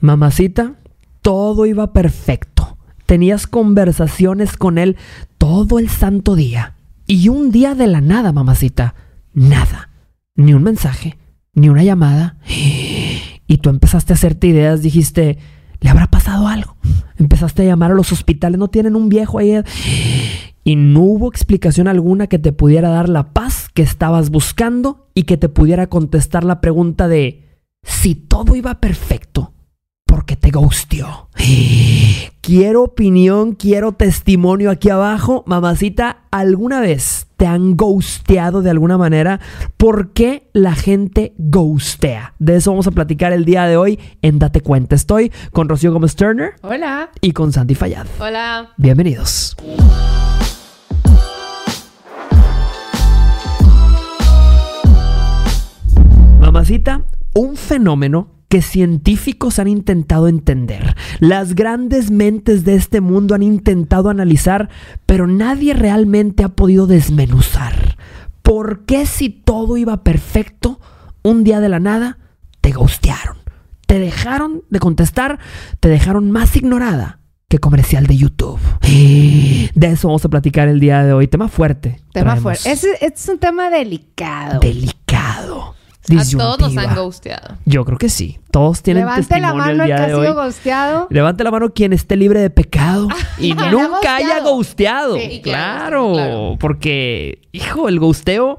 Mamacita, todo iba perfecto. Tenías conversaciones con él todo el santo día. Y un día de la nada, mamacita, nada. Ni un mensaje, ni una llamada. Y tú empezaste a hacerte ideas, dijiste, ¿le habrá pasado algo? Empezaste a llamar a los hospitales, no tienen un viejo ahí. Y no hubo explicación alguna que te pudiera dar la paz que estabas buscando y que te pudiera contestar la pregunta de si todo iba perfecto, ¿por qué te gustió? Quiero opinión, quiero testimonio aquí abajo. Mamacita, ¿alguna vez te han ghosteado de alguna manera? ¿Por qué la gente ghostea? De eso vamos a platicar el día de hoy en Date Cuenta. Estoy con Rocío Gómez Turner. Hola. Y con Sandy Fallad. Hola. Bienvenidos. Mamacita, un fenómeno que científicos han intentado entender, las grandes mentes de este mundo han intentado analizar, pero nadie realmente ha podido desmenuzar. ¿Por qué si todo iba perfecto, un día de la nada, te gustearon? Te dejaron de contestar, te dejaron más ignorada que comercial de YouTube. De eso vamos a platicar el día de hoy. Tema fuerte. Tema fuerte. Es, es un tema delicado. Delicado. A todos nos han ghosteado. Yo creo que sí. Todos tienen Levante la mano el, que ha sido ghosteado. Levante la mano quien esté libre de pecado y nunca haya ghosteado. Sí, claro, claro, porque, hijo, el ghosteo,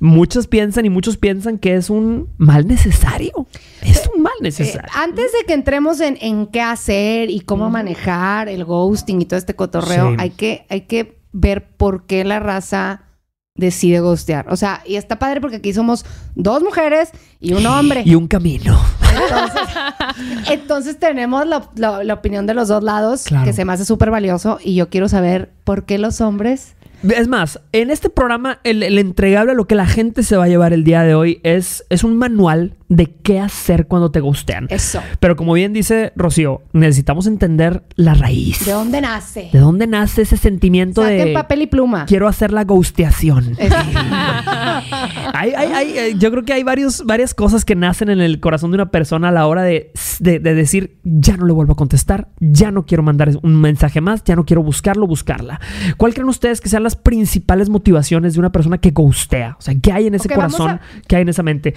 muchos piensan y muchos piensan que es un mal necesario. Es un mal necesario. Eh, antes de que entremos en, qué hacer y cómo manejar el ghosting y todo este cotorreo, hay, que, hay que ver por qué la raza decide ghostear. O sea, y está padre porque aquí somos dos mujeres y un hombre. Y un camino. Entonces, tenemos la, opinión de los dos lados, que se me hace súper valioso. Y yo quiero saber por qué los hombres es más, en este programa, el, entregable, lo que la gente se va a llevar el día de hoy es, es un manual de qué hacer cuando te gustean. Eso. Pero como bien dice Rocío, necesitamos entender la raíz. ¿De dónde nace? ¿De dónde nace ese sentimiento de... papel y pluma. Quiero hacer la gusteación. hay, hay, yo creo que hay varios, varias cosas que nacen en el corazón de una persona a la hora de, de, de decir, ya no le vuelvo a contestar, ya no quiero mandar un mensaje más, ya no quiero buscarlo, buscarla. ¿Cuál creen ustedes que sean las principales motivaciones de una persona que ghostea? O sea, ¿qué hay en ese corazón? ¿Qué hay en esa mente?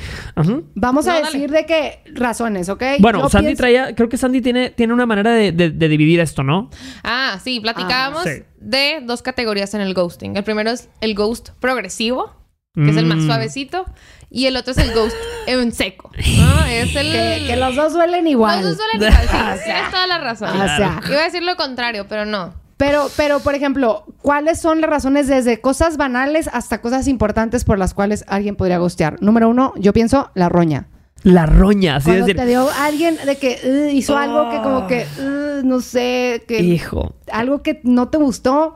Vamos a decir de qué razones, ¿ok? Bueno, Sandy traía, creo que Sandy tiene, tiene una manera de, dividir esto, ¿no? Ah, sí, platicábamos ah, de dos categorías en el ghosting. El primero es el ghost progresivo, que es el más mm. suavecito. Y el otro es el ghost en seco. ¿no? Es el... Que, los dos duelen igual. Los dos duelen igual. Sí, tienes toda la razón. Iba a decir lo contrario, pero no. Pero, pero, por ejemplo, ¿cuáles son las razones desde cosas banales hasta cosas importantes por las cuales alguien podría ghostear? Número uno, yo pienso la roña. La roña, así Cuando decir. te dio alguien de que hizo algo que como que, no sé, que... Hijo. Algo que no te gustó,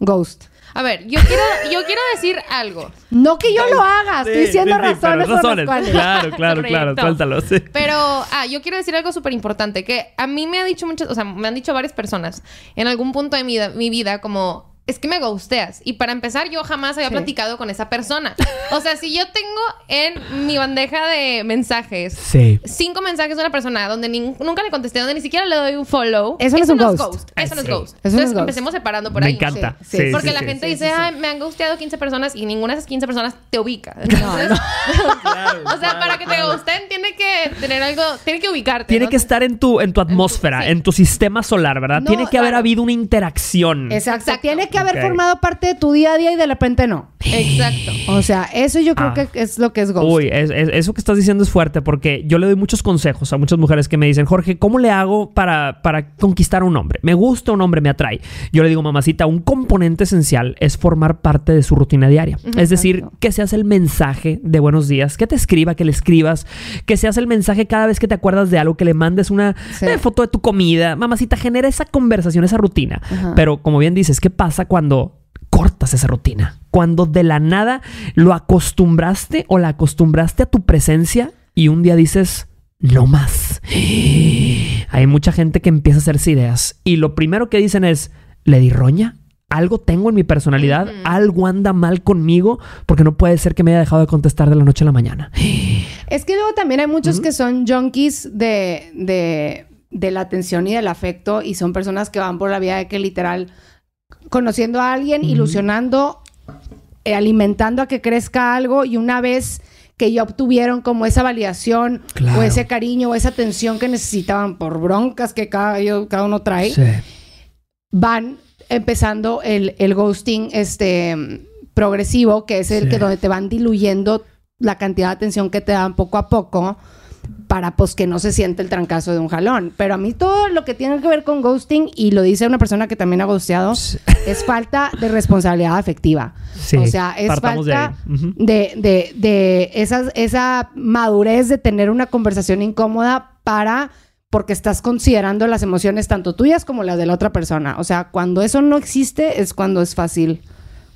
ghost. A ver, yo quiero, yo quiero decir algo. No que yo lo haga, estoy diciendo razones, razones. Claro, claro, claro, suéltalo. Pero, ah, yo quiero decir algo súper importante, que a mí me ha dicho muchas, o sea, me han dicho varias personas en algún punto de mi, mi vida como es que me gusteas. Y para empezar, yo jamás había platicado con esa persona. O sea, si yo tengo en mi bandeja de mensajes cinco mensajes de una persona donde nunca le contesté, donde ni siquiera le doy un follow, eso, no es un ghost. Eso no es ghost. Entonces empecemos separando por ahí. Me encanta. Porque la gente dice, Ay, me han gusteado 15 personas y ninguna de esas 15 personas te ubica. o sea, para que te gusten, tiene que tener algo, tiene que ubicarte. Tiene que estar en tu, en tu atmósfera, en tu sistema solar, ¿verdad? tiene que haber habido una interacción. Exacto. Tiene que haber formado parte de tu día a día y de repente no. Exacto. O sea, eso yo creo ah. que es lo que es ghost. Uy, eso que estás diciendo es fuerte porque yo le doy muchos consejos a muchas mujeres que me dicen, Jorge, ¿cómo le hago para, para conquistar a un hombre? Me gusta un hombre, me atrae. Yo le digo, mamacita, un componente esencial es formar parte de su rutina diaria. es decir, que seas el mensaje de buenos días, que te escriba, que le escribas, que seas el mensaje cada vez que te acuerdas de algo, que le mandes una eh, foto de tu comida. Mamacita, genera esa conversación, esa rutina. Pero como bien dices, ¿qué pasa cuando cortas esa rutina. Cuando de la nada lo acostumbraste o la acostumbraste a tu presencia y un día dices, no más. Hay mucha gente que empieza a hacerse ideas y lo primero que dicen es, ¿le di roña? algo tengo en mi personalidad, algo anda mal conmigo, porque no puede ser que me haya dejado de contestar de la noche a la mañana. Es que luego también hay muchos que son junkies de, de, de la atención y del afecto y son personas que van por la vida de que literal conociendo a alguien, ilusionando, eh, alimentando a que crezca algo y una vez que ya obtuvieron como esa validación o ese cariño o esa atención que necesitaban por broncas que cada, cada uno trae, van empezando el, el, ghosting este, progresivo, que es el que donde te van diluyendo la cantidad de atención que te dan poco a poco para pues que no se siente el trancazo de un jalón. Pero a mí todo lo que tiene que ver con ghosting, y lo dice una persona que también ha ghosteado, es falta de responsabilidad afectiva. o sea, es falta de, de, de, esa madurez de tener una conversación incómoda para porque estás considerando las emociones tanto tuyas como las de la otra persona. O sea, cuando eso no existe es cuando es fácil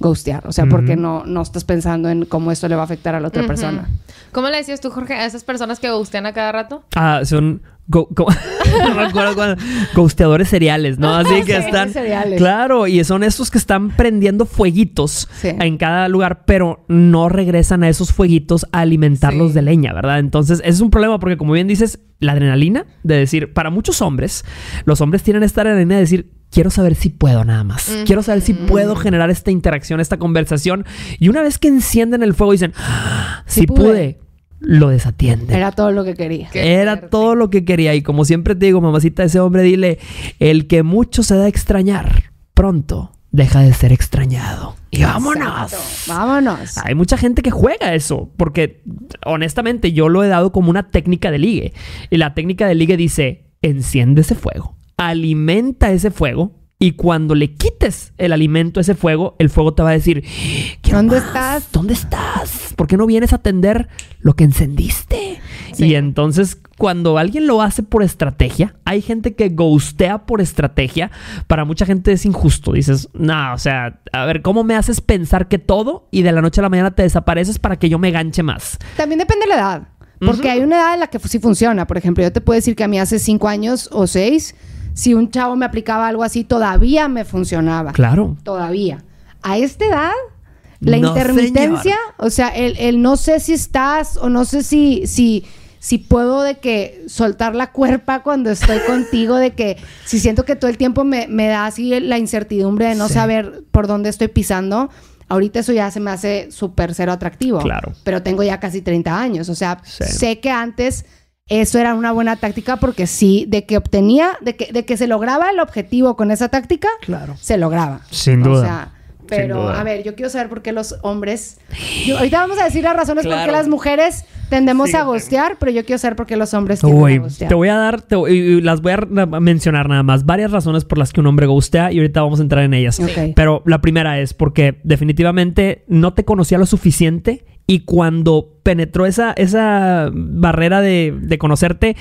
ghostear. O sea, porque no, no estás pensando en cómo esto le va a afectar a la otra persona. ¿Cómo le decías tú, Jorge, a esas personas que ghostean a cada rato? Ah, son... no me acuerdo cuándo. Ghosteadores cereales, ¿no? Así que están... Claro, y son estos que están prendiendo fueguitos en cada lugar, pero no regresan a esos fueguitos a alimentarlos de leña, ¿verdad? Entonces, ese es un problema porque, como bien dices, la adrenalina de decir, para muchos hombres, los hombres tienen esta adrenalina de decir, quiero saber si puedo nada más. Quiero saber si puedo generar esta interacción, esta conversación. Y una vez que encienden el fuego, dicen, ah, si pude. Lo desatienden. Era todo lo que quería. Era todo lo que quería. Y como siempre te digo, mamacita, ese hombre, dile, el que mucho se da a extrañar, pronto deja de ser extrañado. Y vámonos. Vámonos. Hay mucha gente que juega eso, porque honestamente yo lo he dado como una técnica de ligue. Y la técnica de ligue dice, enciende ese fuego alimenta ese fuego y cuando le quites el alimento a ese fuego, el fuego te va a decir, ¿dónde estás? ¿Dónde estás? ¿Por qué no vienes a atender lo que encendiste? Y entonces, cuando alguien lo hace por estrategia, hay gente que ghostea por estrategia. Para mucha gente es injusto. Dices, no, o sea, a ver, ¿cómo me haces pensar que todo y de la noche a la mañana te desapareces para que yo me ganche más? También depende de la edad. Porque hay una edad en la que sí funciona. Por ejemplo, yo te puedo decir que a mí hace cinco años o seis si un chavo me aplicaba algo así, todavía me funcionaba. Claro. Todavía. A esta edad, la intermitencia, o sea, el, no sé si estás o no sé si, si, si puedo de que soltar la cuerpa cuando estoy contigo, de que si siento que todo el tiempo me, da así la incertidumbre de no saber por dónde estoy pisando. Ahorita eso ya se me hace súper cero atractivo. Claro. Pero tengo ya casi 30 años. O sea, sé que antes eso era una buena táctica porque sí, de que obtenía, de que, de que se lograba el objetivo con esa táctica, claro. se lograba. Sin duda. O sea, pero a ver, yo quiero saber por qué los hombres. ahorita vamos a decir las razones por qué las mujeres tendemos a gostear, pero yo quiero saber por qué los hombres tienden a gostear. Te voy a dar, y las voy a mencionar nada más, varias razones por las que un hombre gustea y ahorita vamos a entrar en ellas. Pero la primera es porque definitivamente no te conocía lo suficiente y cuando penetró esa, esa barrera de, conocerte,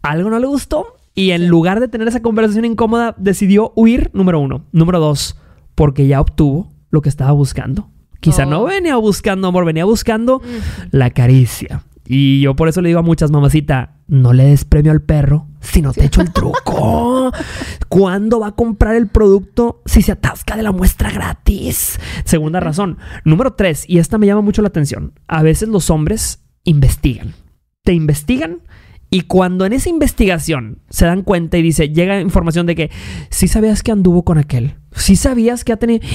algo no le gustó. Y en lugar de tener esa conversación incómoda, decidió huir, número uno. Número dos, porque ya obtuvo lo que estaba buscando. Quizá no oh. venía buscando amor, venía buscando la caricia. Y yo por eso le digo a muchas mamacita, no le des premio al perro si no te echo el truco. ¿Cuándo va a comprar el producto si se atasca de la muestra gratis? Segunda razón. Número tres, y esta me llama mucho la atención. A veces los hombres investigan. Te investigan y cuando en esa investigación se dan cuenta y dice, llega información de que sí sabías que anduvo con aquel, sí sabías que ha tenido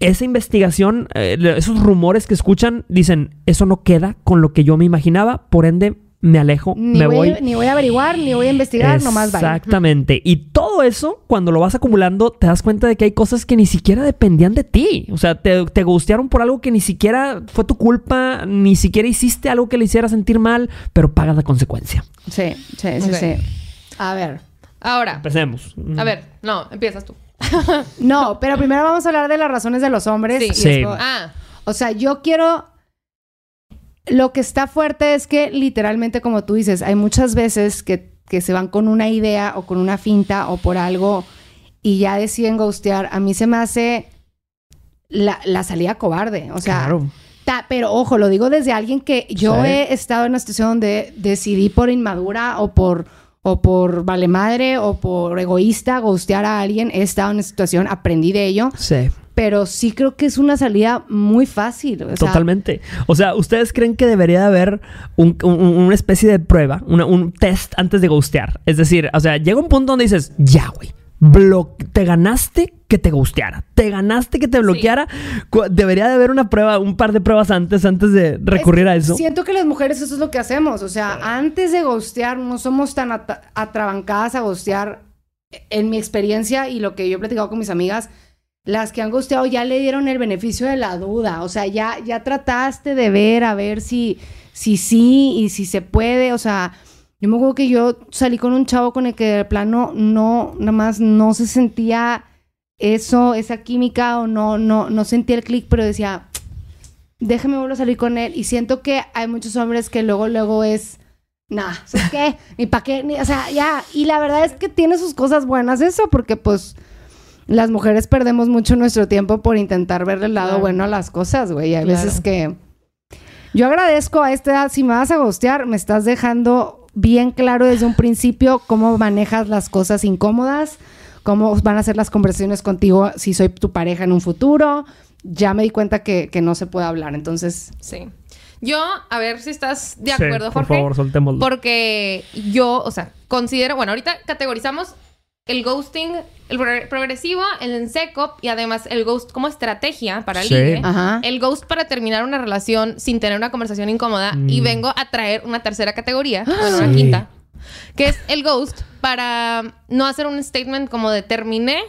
esa investigación, eh, esos rumores que escuchan, dicen, eso no queda con lo que yo me imaginaba, por ende me alejo, me voy, Ni voy a averiguar, ni voy a investigar, nomás vale. Exactamente. Y todo eso, cuando lo vas acumulando, te das cuenta de que hay cosas que ni siquiera dependían de ti. O sea, te, te gustearon por algo que ni siquiera fue tu culpa, ni siquiera hiciste algo que le hiciera sentir mal, pero pagas la consecuencia. Sí, sí, sí, sí. A ver. Ahora. Empecemos. A ver, no, empiezas tú. no, pero primero vamos a hablar de las razones de los hombres. Sí. ah. O sea, yo quiero lo que está fuerte es que literalmente, como tú dices, hay muchas veces que, se van con una idea o con una finta o por algo y ya deciden ghostear. A mí se me hace la, salida cobarde. O sea, pero ojo, lo digo desde alguien que yo he estado en una situación donde decidí por inmadura o por o por vale madre o por egoísta ghostear a alguien. He estado en esa situación, aprendí de ello. Sí. Pero sí creo que es una salida muy fácil. o sea, Totalmente. O sea, ¿ustedes creen que debería de haber un- un- una especie de prueba, una- un test antes de ghostear? Es decir, o sea, llega un punto donde dices, ya, güey. te ganaste que te ghosteara. Te ganaste que te bloqueara. Debería de haber una prueba, un par de pruebas antes, antes de recurrir Es- a eso. Siento que las mujeres eso es lo que hacemos. O sea, antes de ghostear, no somos tan ata- atrabancadas a ghostear. En mi experiencia y lo que yo he platicado con mis amigas, las que han ghosteado ya le dieron el beneficio de la duda. O sea, ya, ya trataste de ver a ver si, si sí y si se puede. O sea, yo me acuerdo que yo salí con un chavo con el que de plano no, nada más no se sentía eso, esa química o no, no, no sentía el clic, pero decía, déjame volver a salir con él. Y siento que hay muchos hombres que luego, luego es, nah, ¿sabes qué? Ni para qué, o sea, ya. Y la verdad es que tiene sus cosas buenas eso, porque pues las mujeres perdemos mucho nuestro tiempo por intentar verle el lado Claro. bueno a las cosas, güey. Y hay Claro. veces que... Yo agradezco a esta edad, si me vas a gostear, me estás dejando bien claro desde un principio cómo manejas las cosas incómodas, cómo van a ser las conversaciones contigo si soy tu pareja en un futuro. Ya me di cuenta que, que no se puede hablar, entonces... Sí. Yo, a ver si estás de Sí, acuerdo, por Jorge. favor, soltémoslo. Porque yo, o sea, considero, bueno, ahorita categorizamos el ghosting, el pro- progresivo, el en seco y además el ghost como estrategia para Sí. ligue. Ajá. El ghost para terminar una relación sin tener una conversación incómoda. Y Mm. vengo a traer una tercera categoría, bueno, una quinta, que es el ghost para no hacer un statement como de terminé,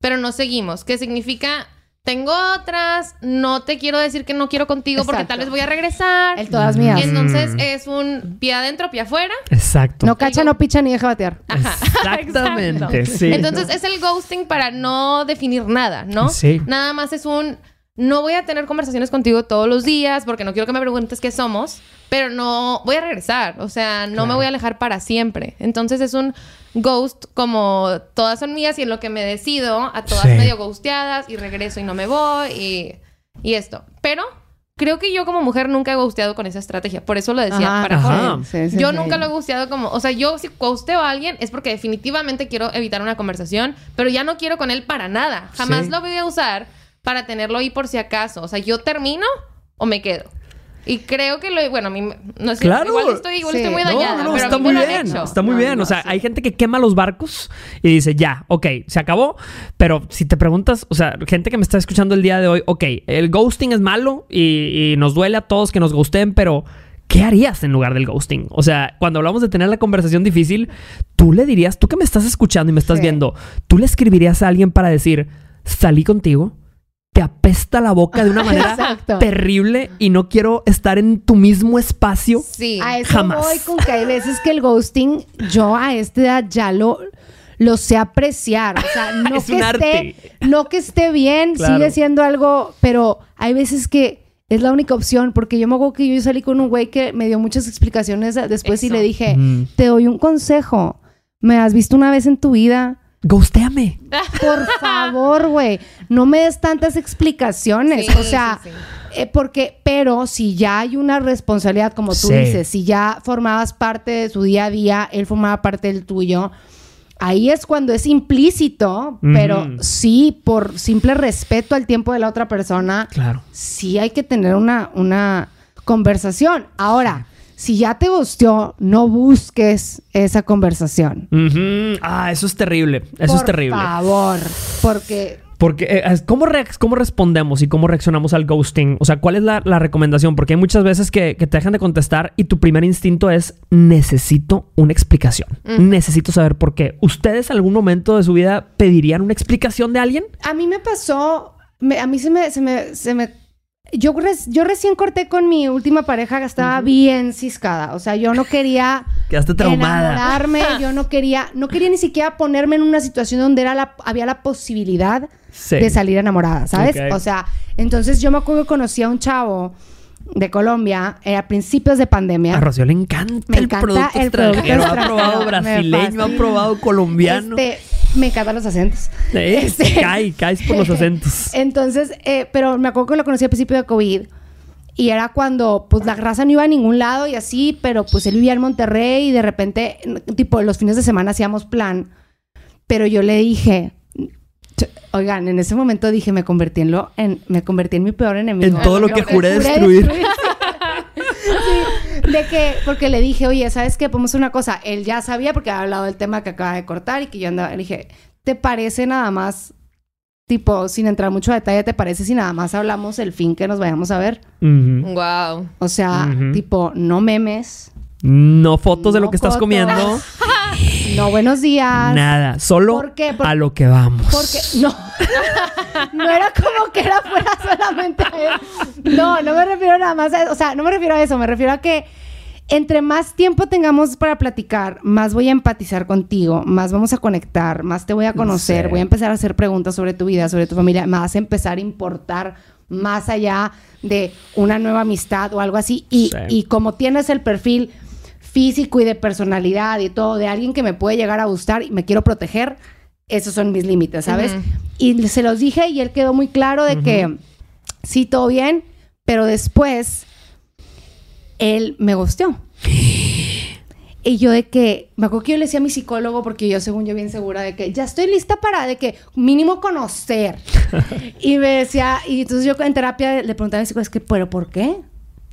pero no seguimos. Que significa, tengo otras, no te quiero decir que no quiero contigo porque tal vez voy a regresar. El todas mías. Mm. Entonces es un pie adentro, pie afuera. Exacto. No cacha, no picha ni deja batear. Ajá. Exactamente, Exacto. sí. Entonces es el ghosting para no definir nada, ¿no? Sí. Nada más es un no voy a tener conversaciones contigo todos los días porque no quiero que me preguntes qué somos, pero no voy a regresar, o sea, no me voy a alejar para siempre. Entonces es un ghost como todas son mías y en lo que me decido, a todas Sí. medio ghosteadas y regreso y no me voy y, y esto. Pero creo que yo como mujer nunca he ghosteado con esa estrategia, por eso lo decía Ajá. para Ajá. Jorge. Sí, sí, yo sí. nunca lo he gusteado como, o sea, yo si gusteo a alguien es porque definitivamente quiero evitar una conversación, pero ya no quiero con él para nada. Jamás Sí. lo voy a usar para tenerlo ahí por si acaso. O sea, yo termino o me quedo. Y creo que lo, bueno, a mí me- no sé, Claro. igual estoy, igual Sí. estoy muy dañada, no, no, pero a está mí muy me lo han bien. hecho. Está muy No, bien. o sea, sí. hay gente que quema los barcos y dice, ya, ok, se acabó. Pero si te preguntas, o sea, gente que me está escuchando el día de hoy, ok, el ghosting es malo y, y nos duele a todos que nos ghosten, pero ¿qué harías en lugar del ghosting? O sea, cuando hablamos de tener la conversación difícil, tú le dirías, tú que me estás escuchando y me estás Sí. viendo, tú le escribirías a alguien para decir, salí contigo. Te apesta la boca de una manera Exacto. terrible y no quiero estar en tu mismo espacio. Sí. A eso Jamás. voy con que hay veces que el ghosting, yo a esta edad ya lo, lo sé apreciar. O sea, no Es que un esté, arte. no que esté bien, Claro. sigue siendo algo, pero hay veces que es la única opción, porque yo me acuerdo que yo salí con un güey que me dio muchas explicaciones después y le dije, Mm. te doy un consejo. ¿Me has visto una vez en tu vida? Ghosteame. Por favor, güey, no me des tantas explicaciones. Sí, o sea, sí, sí. eh, porque, pero si ya hay una responsabilidad, como tú Sí. dices, si ya formabas parte de su día a día, él formaba parte del tuyo, ahí es cuando es implícito, pero sí, por simple respeto al tiempo de la otra persona, Claro. sí hay que tener una, una conversación. Ahora, si ya te gusteó, no busques esa conversación. Ah, eso es terrible. Eso es Por terrible. favor, porque Porque, eh, ¿cómo, ¿cómo respondemos y cómo reaccionamos al ghosting? O sea, ¿cuál es la, la recomendación? Porque hay muchas veces que, que te dejan de contestar y tu primer instinto es necesito una explicación. Necesito saber por qué. ¿Ustedes en algún momento de su vida pedirían una explicación de alguien? A mí me pasó, me- a mí se me, se me, se me, yo, res- yo recién corté con mi última pareja que estaba bien ciscada, o sea, yo no quería Quedaste traumada. enamorarme, yo no quería, no quería ni siquiera ponerme en una situación donde era la, había la posibilidad Sí. de salir enamorada, ¿sabes? O sea, entonces yo me acuerdo que conocí a un chavo de Colombia eh, a principios de pandemia. A Rocío le encanta Me el encanta producto el producto extranjero. Ha extranjero. probado brasileño, ha probado colombiano. Este, me encantan los acentos. Eh, Este- Cae, caes por los acentos. Entonces, eh, pero me acuerdo que lo conocí al principio de COVID y era cuando pues la raza no iba a ningún lado y así, pero pues él vivía en Monterrey y de repente, tipo, los fines de semana hacíamos plan. Pero yo le dije, oigan, en ese momento dije, me convertí en lo, en, me convertí en mi peor enemigo. En todo lo que juré destruir. De que, porque le dije, oye, ¿sabes qué? Podemos hacer una cosa. Él ya sabía porque había hablado del tema que acaba de cortar y que yo andaba, le dije, ¿te parece nada más tipo, sin entrar mucho a detalle, ¿te parece si nada más hablamos el fin que nos vayamos a ver? Wow. O sea, tipo, no memes. No fotos de lo que estás comiendo. no buenos días. Nada, solo a lo que vamos. Porque no. no era como que era fuera solamente a. No, no me refiero nada más a, o sea, no me refiero a eso, me refiero a que entre más tiempo tengamos para platicar, más voy a empatizar contigo, más vamos a conectar, más te voy a conocer, voy a empezar a hacer preguntas sobre tu vida, sobre tu familia, más a empezar a importar más allá de una nueva amistad o algo así. Y, y como tienes el perfil físico y de personalidad y todo de alguien que me puede llegar a gustar y me quiero proteger, esos son mis límites, ¿sabes? Y se los dije y él quedó muy claro de que sí, todo bien, pero después él me gusteó. Y yo de que, me acuerdo que yo le decía a mi psicólogo, porque yo según yo bien segura de que ya estoy lista para, de que mínimo conocer. y me decía, y entonces yo en terapia le preguntaba a mi psicólogo, es que, pero ¿por qué?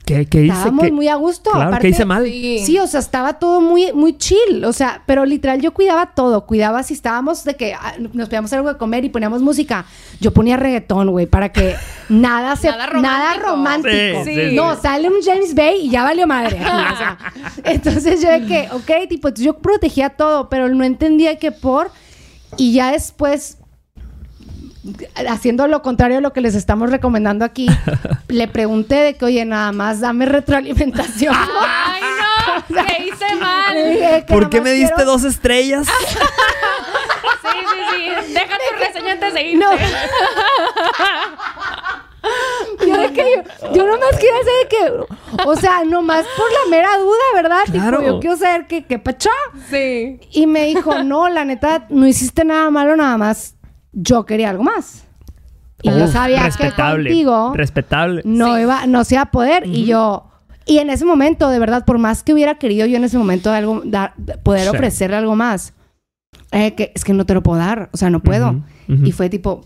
¿Qué, qué hice? Estábamos muy a gusto. Claro, ¿qué hice mal? Sí. o sea, estaba todo muy, muy chill. O sea, pero literal yo cuidaba todo. Cuidaba si estábamos de que ah, nos pedíamos algo de comer y poníamos música. Yo ponía reggaetón, güey, para que nada se... nada romántico. no, sale un James Bay y ya valió madre. entonces yo de que, ok, tipo, yo protegía todo, pero no entendía que por... Y ya después haciendo lo contrario a lo que les estamos recomendando aquí, le pregunté de que, oye, nada más dame retroalimentación. ¡Ay, no! ¿Qué hice mal? ¿Por qué me diste dos estrellas? sí, sí, sí. Deja tu reseña antes de irte. No. Yo, de que yo, yo nomás quiero hacer que, o sea, nomás por la mera duda, ¿verdad? Tipo, yo quiero saber que, que pachá. Sí. Y me dijo, no, la neta, no hiciste nada malo, nada más yo quería algo más. Y yo sabía que contigo respetable. no iba, no se iba a poder. Y yo, y en ese momento, de verdad, por más que hubiera querido yo en ese momento algo, dar, poder ofrecerle algo más, eh, que, es que no te lo puedo dar, o sea, no puedo. Y fue tipo,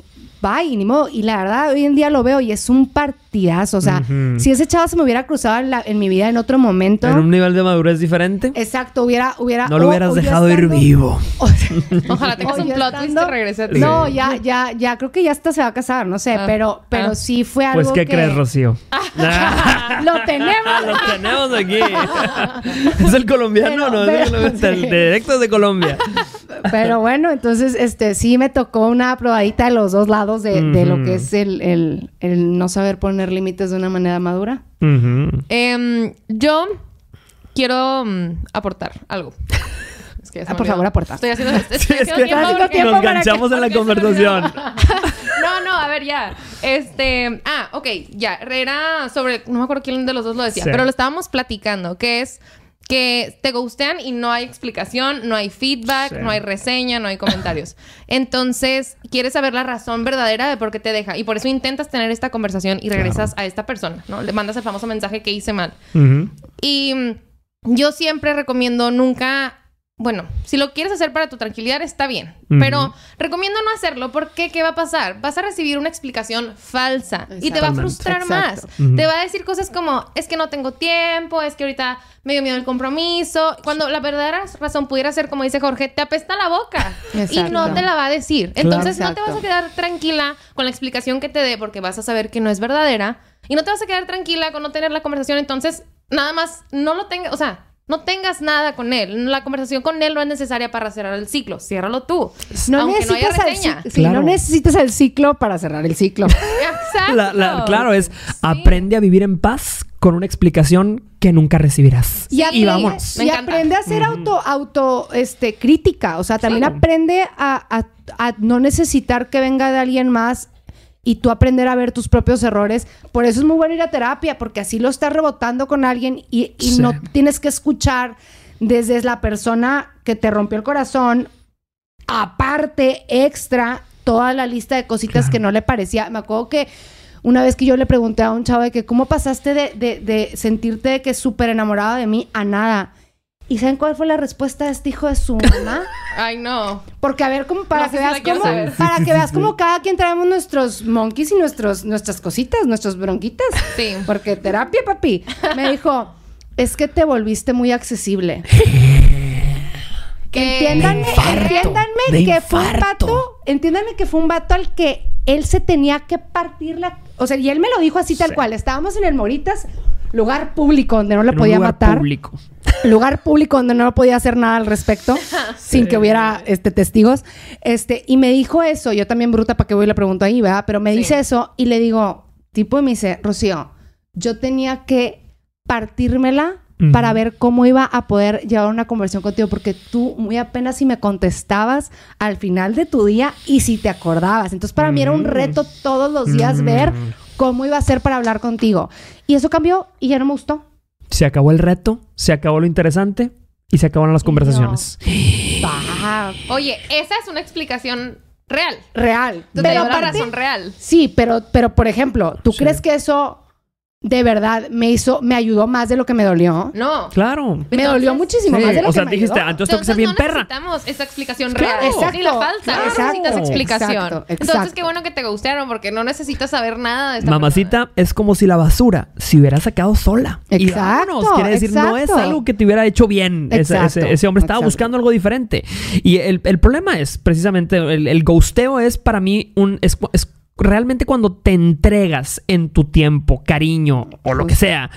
bye, ni modo. Y la verdad, hoy en día lo veo y es un partidazo. O sea, si ese chavo se me hubiera cruzado en, mi vida en otro momento. En un nivel de madurez diferente. Exacto, hubiera. hubiera no lo hubieras dejado ir vivo. Ojalá tengas un plot twist y regrese a ti. No, ya, ya, ya, creo que ya hasta se va a casar, no sé, ah. pero, pero ah. sí fue algo. Pues, ¿qué crees, Rocío? lo tenemos. lo tenemos aquí. ¿Es el colombiano no? es el, directo de Colombia. Pero bueno, entonces, este, sí me tocó una probadita de los dos lados de, lo que es el, el, no saber poner límites de una manera madura. Em, yo quiero mm, aportar algo. Es que por favor, aporta. Estoy haciendo, estoy es que tiempo nos ganchamos en la conversación. no, no, a ver, ya. Este, ah, ok, ya. Era sobre, no me acuerdo quién de los dos lo decía, pero lo estábamos platicando, que es que te gustean y no hay explicación, no hay feedback, no hay reseña, no hay comentarios. Entonces, quieres saber la razón verdadera de por qué te deja. Y por eso intentas tener esta conversación y regresas a esta persona, ¿no? Le mandas el famoso mensaje que hice mal. Y mm, yo siempre recomiendo nunca bueno, si lo quieres hacer para tu tranquilidad está bien, pero recomiendo no hacerlo porque ¿qué va a pasar? Vas a recibir una explicación falsa y te va a frustrar más. Te va a decir cosas como, es que no tengo tiempo, es que ahorita me dio miedo el compromiso, cuando la verdadera razón pudiera ser, como dice Jorge, te apesta la boca y no te la va a decir. Entonces no te vas a quedar tranquila con la explicación que te dé porque vas a saber que no es verdadera y no te vas a quedar tranquila con no tener la conversación. Entonces, nada más, no lo tengas, o sea, no tengas nada con él. La conversación con él no es necesaria para cerrar el ciclo. Ciérralo tú. No aunque necesitas no no necesitas el ciclo para cerrar el ciclo. Exacto. claro, es aprende a vivir en paz con una explicación que nunca recibirás. Y, vamos. Y aprende a ser auto, auto este, crítica. O sea, también aprende a, a no necesitar que venga de alguien más y tú aprender a ver tus propios errores. Por eso es muy bueno ir a terapia, porque así lo estás rebotando con alguien y, no tienes que escuchar desde la persona que te rompió el corazón, aparte, extra, toda la lista de cositas que no le parecía. Me acuerdo que una vez que yo le pregunté a un chavo de que, ¿cómo pasaste de, de, de sentirte que súper enamorado de mí a nada? ¿Y saben cuál fue la respuesta de este hijo de su mamá? Ay, no. Porque a ver, como para No que veas cómo, saber. para que veas sí. cómo cada quien traemos nuestros monkeys y nuestros, nuestras cositas, nuestros bronquitas. Sí. Porque terapia, papi. Me dijo, es que te volviste muy accesible. Que- Entiéndanme, infarto, entiéndanme que fue un vato, entiéndanme que fue un vato al que él se tenía que partir la, o sea, y él me lo dijo así tal Sí. cual. Estábamos en el Moritas, lugar público donde no le En un podía lugar matar público. lugar público donde no podía hacer nada al respecto sin que hubiera este testigos este y me dijo eso yo también bruta para que voy y le pregunto ahí verdad pero me Sí. dice eso y le digo tipo y me dice Rocío yo tenía que partírmela para ver cómo iba a poder llevar una conversión contigo porque tú muy apenas si me contestabas al final de tu día y si te acordabas entonces para mí era un Mm. reto todos los días Mm. ver cómo iba a ser para hablar contigo y eso cambió y ya no me gustó Se acabó el reto, se acabó lo interesante y se acabaron las conversaciones. Va, Oye, esa es una explicación real. real. Te Pero aparte- razón real. Sí, pero, pero por ejemplo, ¿tú Sí. crees que eso de verdad me hizo, me ayudó más de lo que me dolió? No. Claro. me Entonces- dolió muchísimo Sí, más de lo o que sea, me dijiste, ayudó. entonces tengo que ser bien no perra. necesitamos esa explicación Claro. real. Exacto, Sí, la falta. claro. No necesitas explicación. Exacto, Entonces, exacto. qué bueno que te gustaron porque no necesitas saber nada de esta Mamacita, es como si la basura se hubiera sacado sola. Y Exacto, vámonos. Quiere decir, no es algo que te hubiera hecho bien. Ese, Exacto, ese- ese hombre estaba exacto. buscando algo diferente. Y el, el problema es, precisamente, el, el ghosteo es para mí un... Es, es realmente cuando te entregas en tu tiempo, cariño o lo que sea,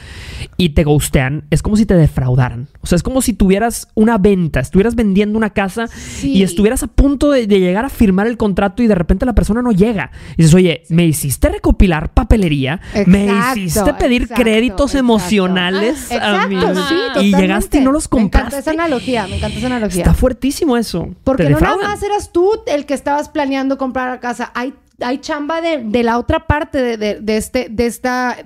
y te ghostean, es como si te defraudaran. O sea, es como si tuvieras una venta, estuvieras vendiendo una casa Sí. y estuvieras a punto de, de llegar a firmar el contrato y de repente la persona no llega. Y dices, oye, me hiciste recopilar papelería, me hiciste pedir exacto, créditos exacto. emocionales a Exacto, mí. sí, y llegaste y no los Me encanta compraste. esa analogía, me encanta esa analogía. Está fuertísimo eso. Porque Te no nada más eras tú el que estabas planeando comprar la casa. Hay, hay chamba de, de la otra parte de, de- de este, de esta,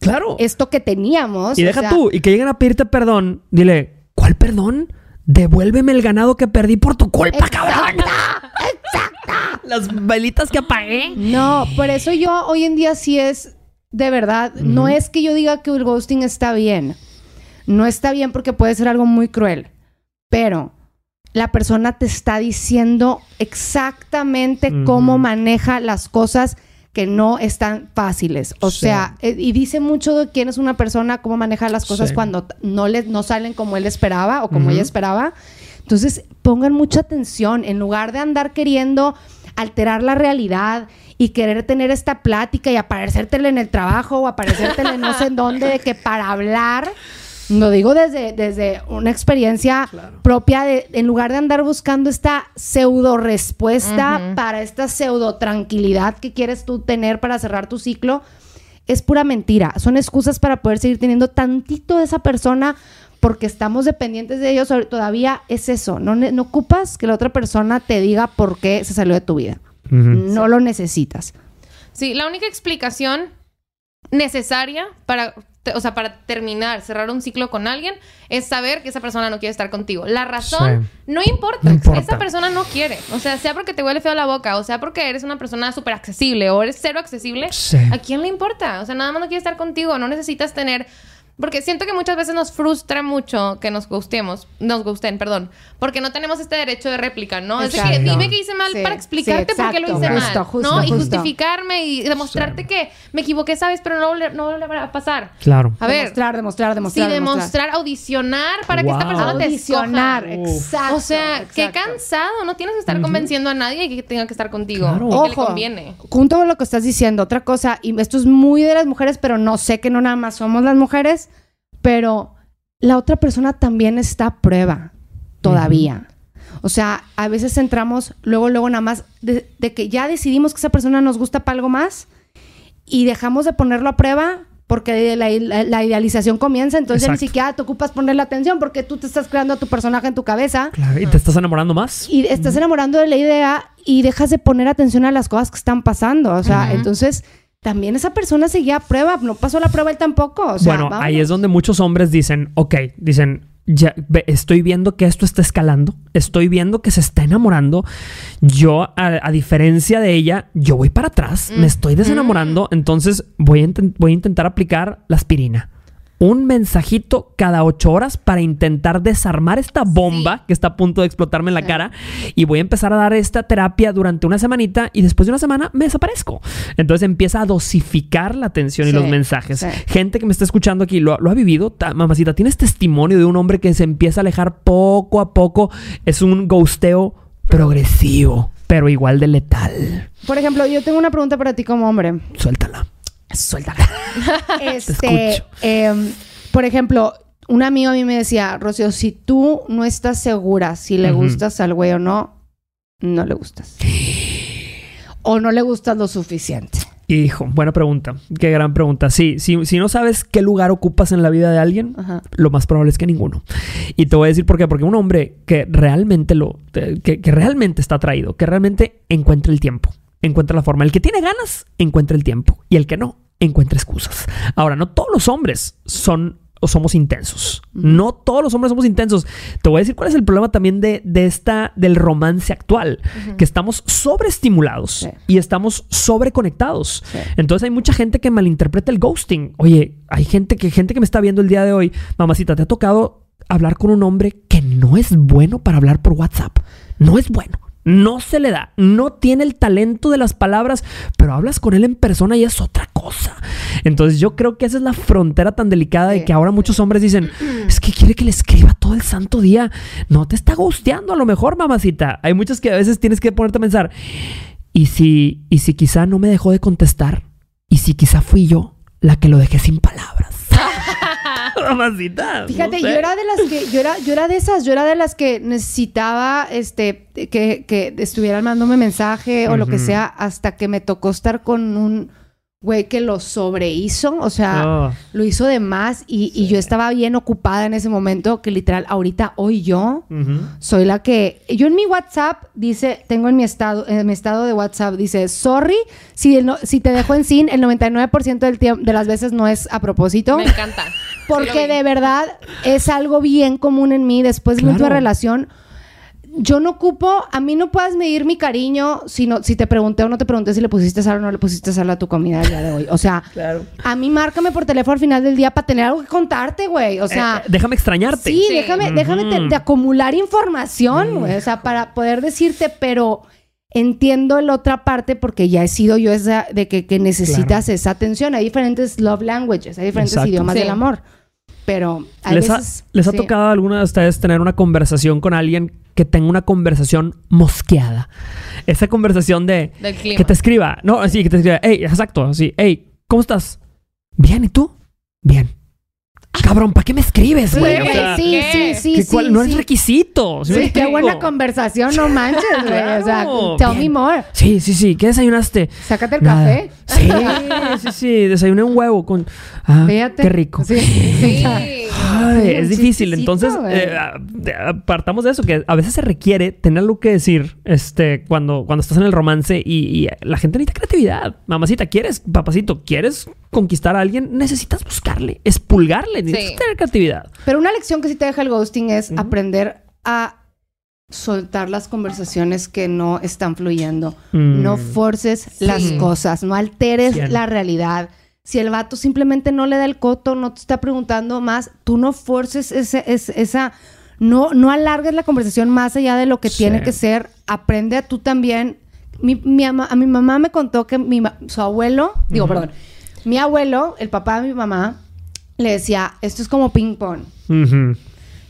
Claro. esto que teníamos. Y deja sea, tú, y que lleguen a pedirte perdón, dile, ¿cuál perdón? Devuélveme el ganado que perdí por tu culpa, cabrón. Las velitas que apagué. No, por eso yo hoy en día sí es de verdad. No es que yo diga que el ghosting está bien. No está bien porque puede ser algo muy cruel. Pero la persona te está diciendo exactamente cómo maneja las cosas que no están fáciles. O Sí. sea, eh, y dice mucho de quién es una persona, cómo maneja las cosas Sí. cuando no, le, no salen como él esperaba o como ella esperaba. Entonces, pongan mucha atención. En lugar de andar queriendo alterar la realidad y querer tener esta plática y aparecértele en el trabajo o aparecértele no sé en dónde, de que para hablar, lo digo desde, desde una experiencia propia, de, en lugar de andar buscando esta pseudo respuesta para esta pseudo tranquilidad que quieres tú tener para cerrar tu ciclo, es pura mentira. Son excusas para poder seguir teniendo tantito de esa persona porque estamos dependientes de ellos. Todavía es eso. No, no ocupas que la otra persona te diga por qué se salió de tu vida. No lo necesitas. Sí, la única explicación necesaria para, o sea, para terminar, cerrar un ciclo con alguien, es saber que esa persona no quiere estar contigo. La razón Sí. no importa. No importa. Esa persona no quiere. O sea, sea porque te huele feo la boca, o sea porque eres una persona súper accesible o eres cero accesible, Sí. ¿a quién le importa? O sea, nada más no quiere estar contigo. No necesitas tener... Porque siento que muchas veces nos frustra mucho que nos gustemos, nos gusten, perdón, porque no tenemos este derecho de réplica, ¿no? Es de que Exacto. dime que hice mal Sí, para explicarte sí, por qué lo hice Justo, mal, justo, ¿no? Y justificarme y demostrarte que me equivoqué, ¿sabes? Pero no, volver- no volverá a pasar. Claro. A ver, demostrar, demostrar, sí, demostrar. demostrar, audicionar para que esta persona te Audicionar, escoja. exacto. O sea, qué cansado. No tienes que estar convenciendo a nadie que tenga que estar contigo. Claro. y que le Ojo, conviene. junto con lo que estás diciendo, otra cosa, y esto es muy de las mujeres, pero no sé que no nada más somos las mujeres, pero la otra persona también está a prueba todavía. O sea, a veces entramos luego, luego nada más de, de que ya decidimos que esa persona nos gusta para algo más y dejamos de ponerlo a prueba porque la, la- la idealización comienza, entonces ya ni siquiera te ocupas ponerle atención porque tú te estás creando a tu personaje en tu cabeza Claro. ¿Y te estás enamorando más? y estás enamorando de la idea y dejas de poner atención a las cosas que están pasando. O sea, entonces también esa persona seguía a prueba, no pasó la prueba él tampoco. O sea, bueno, vámonos. ahí es donde muchos hombres dicen, ok, dicen, ya estoy viendo que esto está escalando, estoy viendo que se está enamorando. Yo, a, diferencia de ella, yo voy para atrás, me estoy desenamorando, entonces voy a, voy a intentar aplicar la aspirina un mensajito cada ocho horas para intentar desarmar esta bomba que está a punto de explotarme en la cara y voy a empezar a dar esta terapia durante una semanita y después de una semana me desaparezco. Entonces empieza a dosificar la atención y los mensajes. Gente que me está escuchando aquí lo, ha vivido. Mamacita, tienes testimonio de un hombre que se empieza a alejar poco a poco. Es un ghosteo progresivo, pero igual de letal. Por ejemplo, yo tengo una pregunta para ti como hombre. Suéltala. Suéltala. este, em, por ejemplo, un amigo a mí me decía, Rocío, si tú no estás segura si le gustas al güey o no, no le gustas. o no le gustas lo suficiente. Hijo, buena pregunta. Qué gran pregunta. Sí, si, si no sabes qué lugar ocupas en la vida de alguien, lo más probable es que ninguno. Y te voy a decir por qué. Porque un hombre que realmente lo, que, que realmente está atraído, que realmente encuentra el tiempo, encuentra la forma. El que tiene ganas, encuentra el tiempo. Y el que no, encuentra excusas. Ahora, no todos los hombres son o somos intensos. No todos los hombres somos intensos. Te voy a decir cuál es el problema también de, esta, del romance actual, que estamos sobreestimulados y estamos sobreconectados. Entonces hay mucha gente que malinterpreta el ghosting. Oye, hay gente que, gente que me está viendo el día de hoy, mamacita, te ha tocado hablar con un hombre que no es bueno para hablar por WhatsApp. No es bueno. No se le da, no tiene el talento de las palabras, pero hablas con él en persona y es otra cosa. Entonces yo creo que esa es la frontera tan delicada de que ahora muchos hombres dicen, es que quiere que le escriba todo el santo día. No te está gusteando a lo mejor, mamacita. Hay muchos que a veces tienes que ponerte a pensar, ¿y si, y si quizá no me dejó de contestar? ¿Y si quizá fui yo la que lo dejé sin palabras? Mamacita. Fíjate, yo era de las que, yo era, yo era de esas, yo era de las que necesitaba este que, que estuvieran mandándome mensaje o lo que sea, hasta que me tocó estar con un güey que lo sobrehizo, o sea, oh. lo hizo de más y, yo estaba bien ocupada en ese momento que literal ahorita hoy yo soy la que yo en mi WhatsApp dice, tengo en mi estado en mi estado de WhatsApp dice, "Sorry si si te dejo en sin el 99% del tiempo de las veces no es a propósito." Me encanta. Porque de verdad es algo bien común en mí después de una relación yo no ocupo, a mí no puedes medir mi cariño si, si te pregunté o no te pregunté si le pusiste sal o no le pusiste sal a tu comida el día de hoy. O sea, a mí márcame por teléfono al final del día para tener algo que contarte, güey. O sea, eh, eh, déjame extrañarte. Sí, déjame, déjame de, acumular información, güey. O sea, para poder decirte, pero entiendo la otra parte porque ya he sido yo esa de que, necesitas esa atención. Hay diferentes love languages, hay diferentes idiomas del amor. Pero a ¿Les veces, ha, ¿Les ha tocado a alguna de ustedes tener una conversación con alguien que tenga una conversación mosqueada? Esa conversación de que te escriba, no, así que te escriba, hey, exacto, así, hey, ¿cómo estás? Bien, ¿y tú? Bien. Cabrón, ¿para qué me escribes, güey? sí, sí, sí, sí, No es requisito. Sí, qué buena conversación, no manches, güey. O sea, tell me more. Sí, sí, sí. ¿Qué desayunaste? Sácate el café. Sí, sí, sí. Desayuné un huevo con. Ah, qué rico. Sí. sí. Es difícil. Entonces, eh, partamos de eso, que a veces se requiere tener algo que decir este, cuando, cuando estás en el romance y, la gente necesita creatividad. Mamacita, ¿quieres, papacito, quieres conquistar a alguien? Necesitas buscarle, expulgarle, necesitas tener creatividad. Pero una lección que sí te deja el ghosting es aprender a soltar las conversaciones que no están fluyendo. No mm. forces las cosas, no alteres la realidad si el vato simplemente no le da el coto, no te está preguntando más, tú no forces ese, esa, no, no alargues la conversación más allá de lo que tiene que ser. Aprende a tú también. Mi, mi a mi mamá me contó que mi, su abuelo, digo, perdón, mi abuelo, el papá de mi mamá, le decía, esto es como ping pong.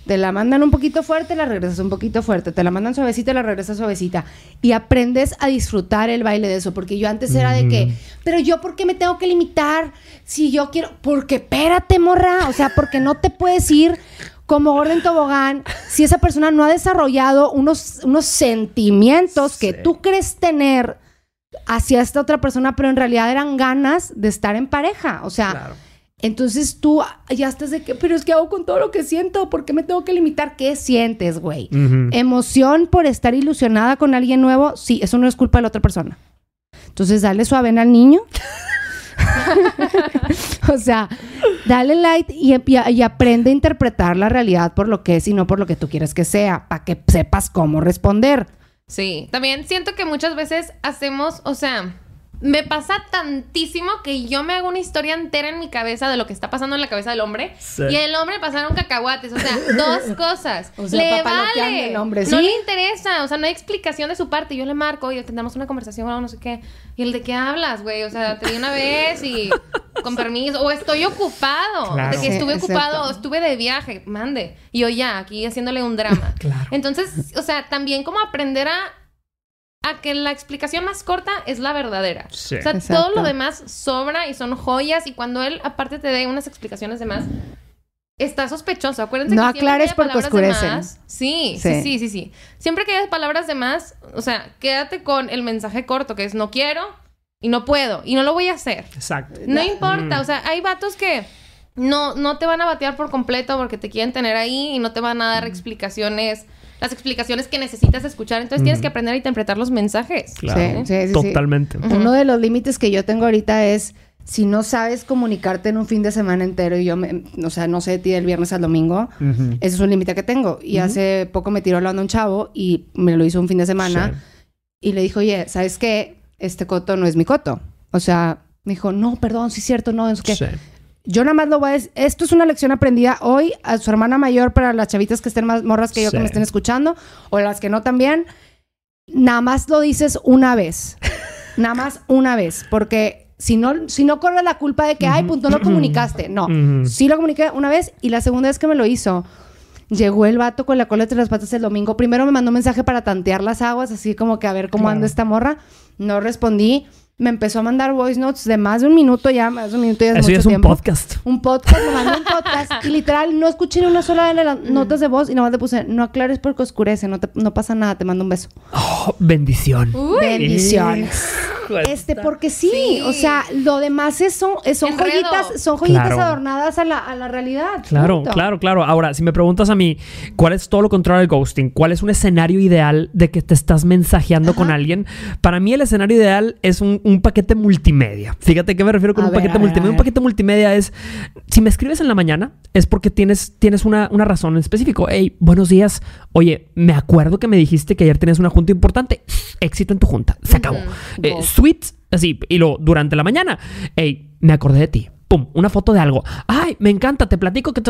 Te la mandan un poquito fuerte, la regresas un poquito fuerte. Te la mandan suavecita, la regresas suavecita. Y aprendes a disfrutar el baile de eso. Porque yo antes era de que, pero yo, ¿por qué me tengo que limitar? Si yo quiero, porque espérate, morra. O sea, porque no te puedes ir como orden tobogán si esa persona no ha desarrollado unos, unos sentimientos que tú crees tener hacia esta otra persona, pero en realidad eran ganas de estar en pareja. O sea. Entonces tú ya estás de que, pero es que hago con todo lo que siento, ¿por qué me tengo que limitar? ¿Qué sientes, güey? Emoción por estar ilusionada con alguien nuevo, sí, eso no es culpa de la otra persona. Entonces dale suave al niño. o sea, dale light y, y, aprende a interpretar la realidad por lo que es y no por lo que tú quieres que sea, para que sepas cómo responder. Sí, también siento que muchas veces hacemos, o sea, me pasa tantísimo que yo me hago una historia entera en mi cabeza de lo que está pasando en la cabeza del hombre y el hombre pasaron cacahuates, o sea, dos cosas. le vale, el hombre, ¿sí? no le interesa, o sea, no hay explicación de su parte. Yo le marco y tendremos una conversación o no sé qué. Y el de qué hablas, güey, o sea, te di una vez y con permiso o estoy ocupado, de que estuve ocupado o estuve de viaje, mande. Y yo ya aquí haciéndole un drama. Claro. Entonces, o sea, también como aprender a a que la explicación más corta es la verdadera. O sea, todo lo demás sobra y son joyas y cuando él aparte te dé unas explicaciones de más, está sospechoso. Acuérdense no aclares porque oscurecen. sí, sí, sí, sí, sí. Siempre que haya palabras de más, o sea, quédate con el mensaje corto que es no quiero y no puedo y no lo voy a hacer. Exacto. No importa, o sea, hay vatos que no, no te van a batear por completo porque te quieren tener ahí y no te van a dar explicaciones las explicaciones que necesitas escuchar. Entonces tienes que aprender a interpretar los mensajes. Claro, sí, sí, totalmente. Uno de los límites que yo tengo ahorita es si no sabes comunicarte en un fin de semana entero y yo, me, o sea, no sé de ti del viernes al domingo, ese es un límite que tengo. Y hace poco me tiró hablando un chavo y me lo hizo un fin de semana y le dijo, oye, ¿sabes qué? Este coto no es mi coto. O sea, me dijo, no, perdón, sí es cierto, no, es que... Yo nada más lo voy a decir. Esto es una lección aprendida hoy a su hermana mayor para las chavitas que estén más morras que yo que me estén escuchando o las que no también. Nada más lo dices una vez. nada más una vez. Porque si no, si no corre la culpa de que, ay, punto, no lo comunicaste. No. Sí lo comuniqué una vez y la segunda vez que me lo hizo. Llegó el vato con la cola entre las patas el domingo. Primero me mandó un mensaje para tantear las aguas, así como que a ver cómo anda esta morra. No respondí me empezó a mandar voice notes de más de un minuto ya, más de un minuto ya es Eso mucho es un podcast. Un podcast, me mandó un podcast y literal no escuché ni una sola de las notas de voz y nada más le puse, no aclares porque oscurece, no, te, no pasa nada, te mando un beso. Oh, bendición. Bendiciones. Este, porque sí, o sea, lo demás es, son, son joyitas, son joyitas adornadas a la, a la realidad. Claro, claro, claro. Ahora, si me preguntas a mí, ¿cuál es todo lo contrario del ghosting? ¿Cuál es un escenario ideal de que te estás mensajeando con alguien? Para mí el escenario ideal es un un paquete multimedia. Fíjate qué me refiero con un paquete multimedia. Un paquete multimedia es, si me escribes en la mañana, es porque tienes, tienes una, razón en específico. Hey, buenos días. Oye, me acuerdo que me dijiste que ayer tenías una junta importante. Éxito en tu junta. Se acabó. Eh, sweet, así. Y luego, durante la mañana, hey, me acordé de ti pum, una foto de algo. Ay, me encanta, te platico que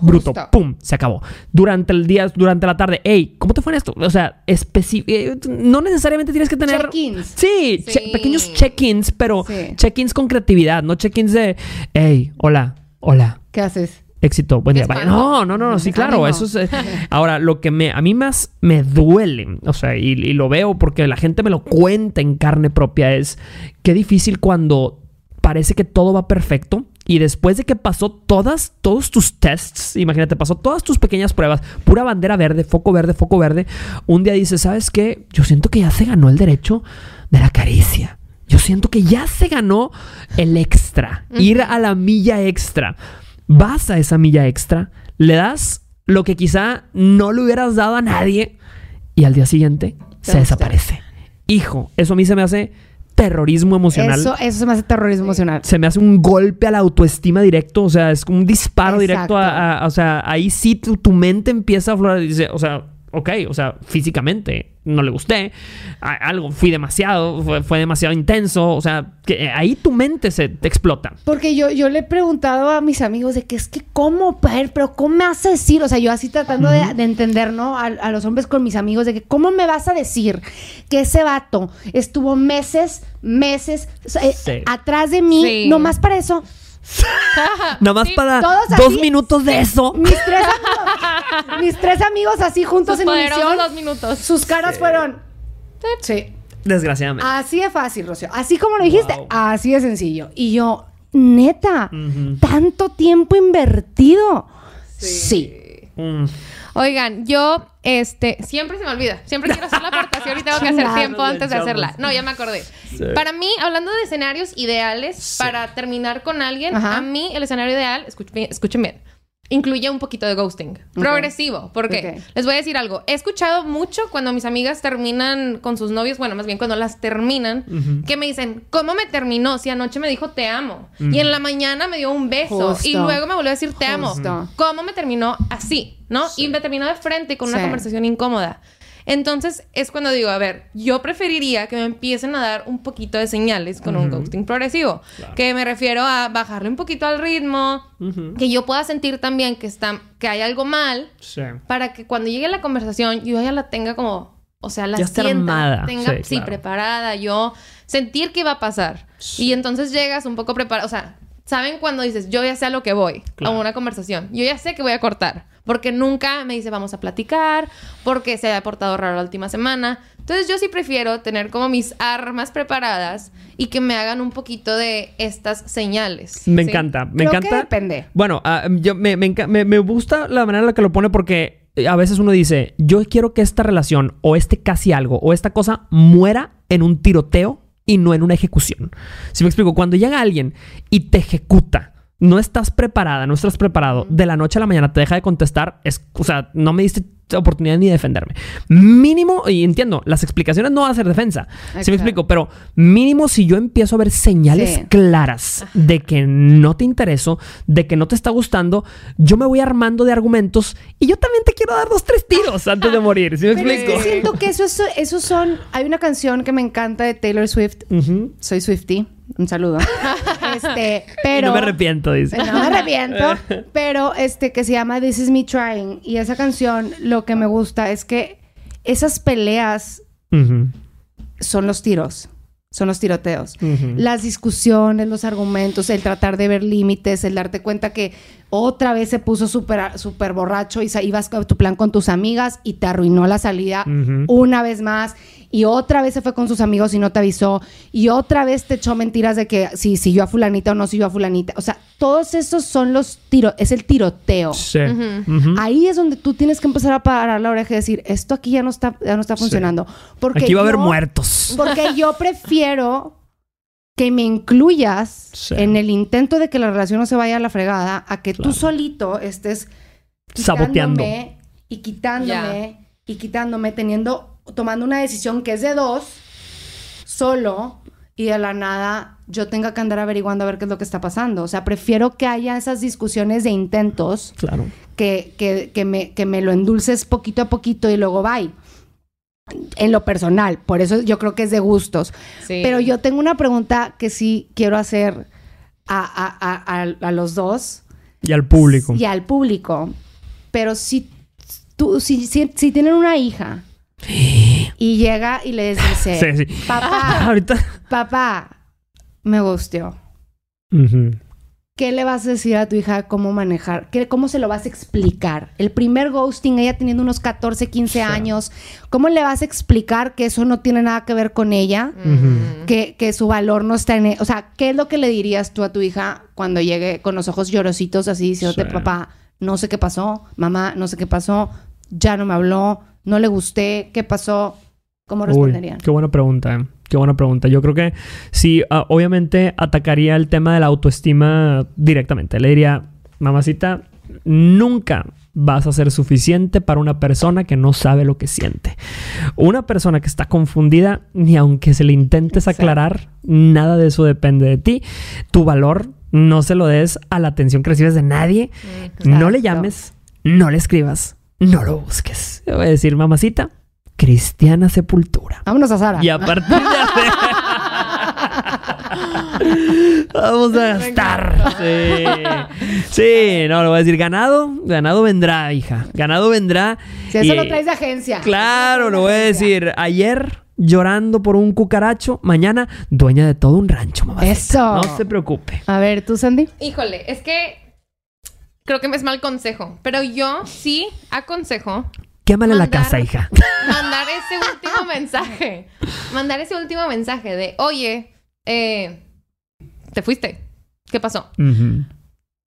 bruto, pum, se acabó. Durante el día, durante la tarde, hey, ¿cómo te fue en esto? O sea, eh, no necesariamente tienes que tener check-ins. Sí, pequeños check-ins, pero check-ins con creatividad, no check-ins de, hey, hola, hola. ¿Qué haces? éxito, buen día. No, no, no, no, sí, claro, eso es... Eh, ahora, lo que me, a mí más me duele, o sea, y, y, lo veo porque la gente me lo cuenta en carne propia, es qué difícil cuando parece que todo va perfecto y después de que pasó todas, todos tus tests, imagínate, pasó todas tus pequeñas pruebas, pura bandera verde, foco verde, foco verde, un día dices, ¿sabes qué? Yo siento que ya se ganó el derecho de la caricia. Yo siento que ya se ganó el extra, ir a la milla extra. Vas a esa milla extra, le das lo que quizá no le hubieras dado a nadie y al día siguiente se desaparece. Hijo, eso a mí se me hace terrorismo emocional. Eso, eso se me hace terrorismo emocional. Se me hace un golpe a la autoestima directo, o sea, es como un disparo directo a, O sea, ahí sí tu, tu mente empieza a florar y dice, o sea, ok, o sea, físicamente no le gusté, algo, fui demasiado, fue, demasiado intenso, o sea, que eh, ahí tu mente se te explota. Porque yo, yo le he preguntado a mis amigos de que es que, ¿cómo, pero cómo me vas a decir? O sea, yo así tratando de, entender, ¿no? A, los hombres con mis amigos de que, ¿cómo me vas a decir que ese vato estuvo meses, meses eh, atrás de mí, nomás para eso? Nada más para dos minutos de eso. Mis tres, amigos, mis tres amigos así juntos en misión. dos minutos. Sus caras fueron. Sí. Desgraciadamente. Así de fácil, Rocío. Así como lo dijiste, así de sencillo. Y yo, neta, tanto tiempo invertido. Sí. Mm. Oigan, yo, este, siempre se me olvida. Siempre quiero hacer la aportación y tengo que hacer tiempo antes de hacerla. No, ya me acordé. Para mí, hablando de escenarios ideales para terminar con alguien, a mí el escenario ideal, escuchen, escuchen bien. Incluye un poquito de ghosting. Progresivo. Porque les voy a decir algo. He escuchado mucho cuando mis amigas terminan con sus novios, bueno, más bien cuando las terminan, que me dicen, ¿cómo me terminó? Si anoche me dijo te amo. Y en la mañana me dio un beso. Y luego me volvió a decir te amo. ¿Cómo me terminó así? ¿No? Y me terminó de frente con una conversación incómoda. Entonces es cuando digo, a ver, yo preferiría que me empiecen a dar un poquito de señales con un ghosting progresivo. Que me refiero a bajarle un poquito al ritmo, que yo pueda sentir también que, está, que hay algo mal, para que cuando llegue la conversación yo ya la tenga como, o sea, la sienta, tenga, sí, preparada, yo sentir que va a pasar. Y entonces llegas un poco preparado, o sea, ¿saben cuando dices, yo ya sé a lo que voy a una conversación? Yo ya sé que voy a cortar. Porque nunca me dice vamos a platicar, porque se ha portado raro la última semana. Entonces yo sí prefiero tener como mis armas preparadas y que me hagan un poquito de estas señales. Me encanta, me encanta. Que depende. Bueno, ah, yo me, me, gusta la manera en la que lo pone porque a veces uno dice, yo quiero que esta relación o este casi algo o esta cosa muera en un tiroteo y no en una ejecución. Si me explico, cuando llega alguien y te ejecuta, no estás preparada, no estás preparado, de la noche a la mañana te deja de contestar, es, o sea, no me diste oportunidad ni de defenderme. Mínimo, y entiendo, las explicaciones no van a ser defensa, si me explico, pero mínimo si yo empiezo a ver señales claras de que no te intereso, de que no te está gustando, yo me voy armando de argumentos y yo también te quiero dar dos, tres tiros antes de morir, ¿sí me explico? siento que eso son, hay una canción que me encanta de Taylor Swift, soy Swifty un saludo. este, pero. no me arrepiento, dice. No me arrepiento. pero este, que se llama This Is Me Trying. Y esa canción, lo que me gusta es que esas peleas son los tiros. Son los tiroteos. Las discusiones, los argumentos, el tratar de ver límites, el darte cuenta que otra vez se puso súper super borracho y ibas a tu plan con tus amigas y te arruinó la salida una vez más y otra vez se fue con sus amigos y no te avisó y otra vez te echó mentiras de que si siguió a fulanita o no siguió a fulanita. O sea, todos esos son los tiros, es el tiroteo. Sí. Ahí es donde tú tienes que empezar a parar la oreja y decir, esto aquí ya no está, ya no está funcionando. Porque aquí va a haber muertos. Porque yo prefiero que me incluyas en el intento de que la relación no se vaya a la fregada, a que tú solito estés saboteando y quitándome y quitándome, teniendo tomando una decisión que es de dos, solo, y de la nada yo tenga que andar averiguando a ver qué es lo que está pasando. O sea, prefiero que haya esas discusiones de intentos claro. que, que, que, me, que me lo endulces poquito a poquito y luego bye. En lo personal, por eso yo creo que es de gustos. Pero yo tengo una pregunta que sí quiero hacer a, a, a, a, los dos. Y al público. Y al público. Pero si tú, si, si, si tienen una hija y llega y les dice, papá, papá, me gusteó. ¿Qué le vas a decir a tu hija cómo manejar? ¿Qué, ¿Cómo se lo vas a explicar? El primer ghosting, ella teniendo unos 14, 15 años, ¿cómo le vas a explicar que eso no tiene nada que ver con ella? que, que, su valor no está en... E-? O sea, ¿qué es lo que le dirías tú a tu hija cuando llegue con los ojos llorositos así diciéndote, papá, no sé qué pasó, mamá, no sé qué pasó, ya no me habló, no le gusté, ¿qué pasó? ¿Cómo responderían? qué buena pregunta, eh. Qué buena pregunta. Yo creo que sí, ah, obviamente atacaría el tema de la autoestima directamente. Le diría, mamacita, nunca vas a ser suficiente para una persona que no sabe lo que siente. Una persona que está confundida, ni aunque se le intentes aclarar, nada de eso depende de ti. Tu valor no se lo des a la atención que recibes de nadie. No le llames, no le escribas, no lo busques. voy a decir, mamacita, cristiana sepultura. Vámonos a Sara. Y a partir de Vamos a gastar. Sí. sí, no, lo voy a decir. Ganado, ganado vendrá, hija. Ganado vendrá. Si eso lo traes de agencia. Claro, lo voy a decir. Ayer llorando por un cucaracho, mañana dueña de todo un rancho, mamá. Eso. No se preocupe. A ver, tú, Sandy. Híjole, es que creo que me es mal consejo, pero yo sí aconsejo. Quémale la casa, hija. Mandar ese último mensaje. Mandar ese último mensaje de, oye, eh, te fuiste. ¿Qué pasó?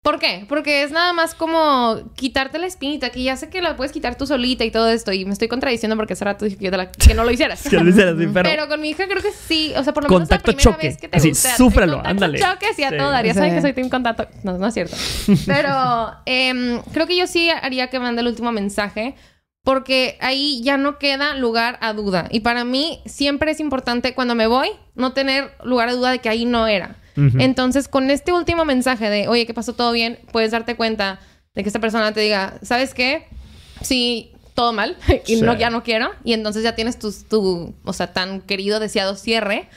¿Por qué? Porque es nada más como quitarte la espinita, que ya sé que la puedes quitar tú solita y todo esto. Y me estoy contradiciendo porque hace rato dije que, que no lo hicieras. que lo hicieras, sí, pero... pero... con mi hija creo que sí. O sea, por lo menos contacto la primera choque. vez que te Así, gusta. contacto ándale. choque, sí, a Sí. todo daría. Sí. Saben que soy team contacto. No, no es cierto. Pero em, creo que yo sí haría que mande el último mensaje. Porque ahí ya no queda lugar a duda. Y para mí siempre es importante cuando me voy no tener lugar a duda de que ahí no era. Entonces, con este último mensaje de, oye, ¿qué pasó? ¿Todo bien? Puedes darte cuenta de que esta persona te diga, ¿sabes qué? Sí, todo mal y Sí. no, ya no quiero. Y entonces ya tienes tu, tu, o sea, tan querido, deseado cierre.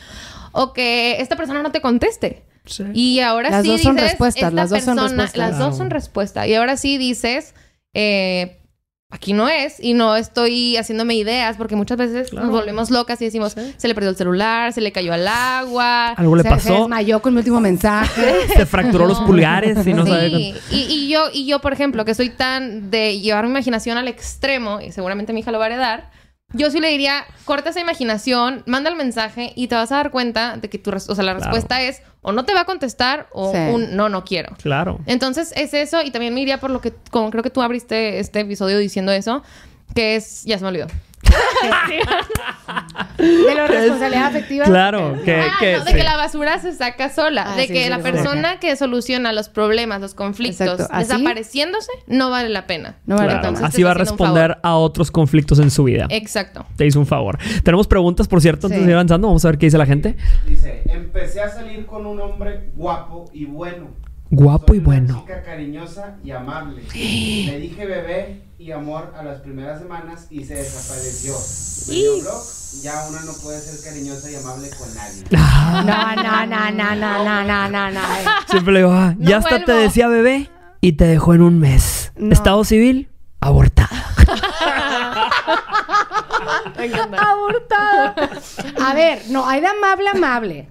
O que esta persona no te conteste. Sí. Y ahora Las sí dos son dices, respuestas, esta las dos son respuestas. Las dos son respuesta. Y ahora sí dices, eh, aquí no es y no estoy haciéndome ideas porque muchas veces Claro. nos volvemos locas y decimos, se le perdió el celular, se le cayó al agua. Algo le se, se pasó. desmayó con mi último mensaje. Se fracturó los pulgares y no sí, sabe. con- y, y yo, y yo, por ejemplo, que soy tan de llevar mi imaginación al extremo, y seguramente mi hija lo va a heredar, yo sí le diría, corta esa imaginación, manda el mensaje y te vas a dar cuenta de que tu, o sea, la Claro. respuesta es o no te va a contestar o Sí. un no, no quiero. Claro. Entonces es eso y también me iría por lo que, como creo que tú abriste este episodio diciendo eso, que es, ya se me olvidó. De la responsabilidad afectiva. Claro, que, ah, que- no, de sí. que la basura se saca sola. Ah, de sí, que sí, la sí. persona que soluciona los problemas, los conflictos. Así- desapareciéndose, no vale la pena. No vale Claro, Así va a responder a otros conflictos en su vida. Exacto. Te hizo un favor. Tenemos preguntas, por cierto, antes Sí. de ir avanzando. Vamos a ver qué dice la gente. Dice, empecé a salir con un hombre guapo y bueno. Guapo Soy y una bueno. chica cariñosa y amable. Le dije bebé y amor a las primeras semanas y se desapareció. Me dio blog, ya una no puede ser cariñosa y amable con nadie. Ah, No, no, no, no, no, no, no, no, no. Siempre le digo, ah, No ya hasta te decía bebé y te dejó en un mes. No. Estado civil, abortada. Abortada. A ver, no, hay de amable, amable.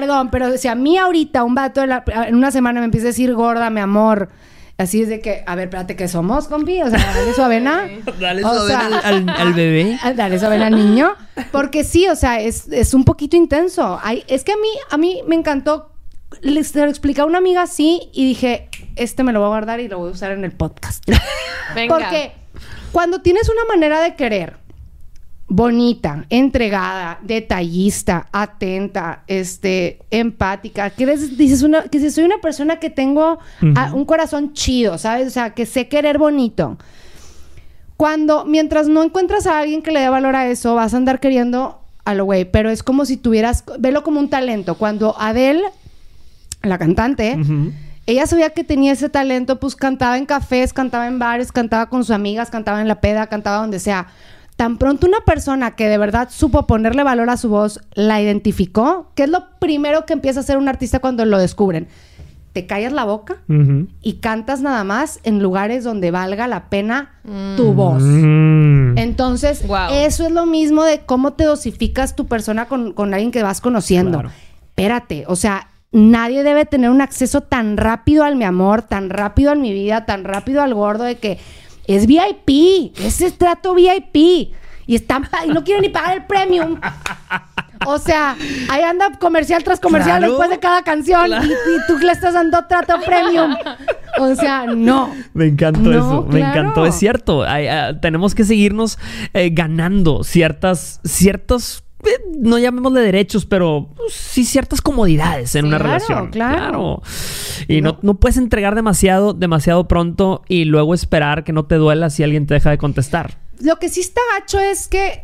Perdón, pero si a mí ahorita un vato la- en una semana me empieza a decir gorda, mi amor, así es de que, a ver, espérate, ¿qué somos, compi? O sea, dale su avena. Dale O eso sea- al, al- al bebé. Ah, Dale su avena al niño. Porque sí, o sea, es, es un poquito intenso. Hay, es que a mí, a mí me encantó. Les se lo expliqué a una amiga así y dije, este me lo voy a guardar y lo voy a usar en el podcast. Venga. Porque cuando tienes una manera de querer bonita, entregada, detallista, atenta, este, empática, que eres- dices una, que si soy una persona que tengo ah, un corazón chido, ¿sabes? O sea, que sé querer bonito. Cuando, mientras no encuentras a alguien que le dé valor a eso, vas a andar queriendo a lo güey, pero es como si tuvieras, velo como un talento. Cuando Adele, la cantante, ella sabía que tenía ese talento, pues cantaba en cafés, cantaba en bares, cantaba con sus amigas, cantaba en la peda, cantaba donde sea. Tan pronto una persona que de verdad supo ponerle valor a su voz, la identificó, que es lo primero que empieza a hacer un artista cuando lo descubren. Te callas la boca y cantas nada más en lugares donde valga la pena tu voz. Mm. Entonces, Wow. eso es lo mismo de cómo te dosificas tu persona con, con alguien que vas conociendo. Claro. Espérate, o sea, nadie debe tener un acceso tan rápido al mi amor, tan rápido a mi vida, tan rápido al gordo de que es VIP, ese es trato VIP. Y están y no quieren ni pagar el premium. O sea, ahí anda comercial tras comercial Claro. después de cada canción y, y tú le estás dando trato premium. O sea, no. Me encantó No, eso, me encantó, es cierto. Hay, ah, tenemos que seguirnos eh, ganando ciertas, ciertos, eh, no llamémosle derechos, pero pues, sí ciertas comodidades en una claro, relación. claro. Y no. no puedes entregar demasiado, demasiado pronto y luego esperar que no te duela si alguien te deja de contestar. Lo que sí está gacho es que,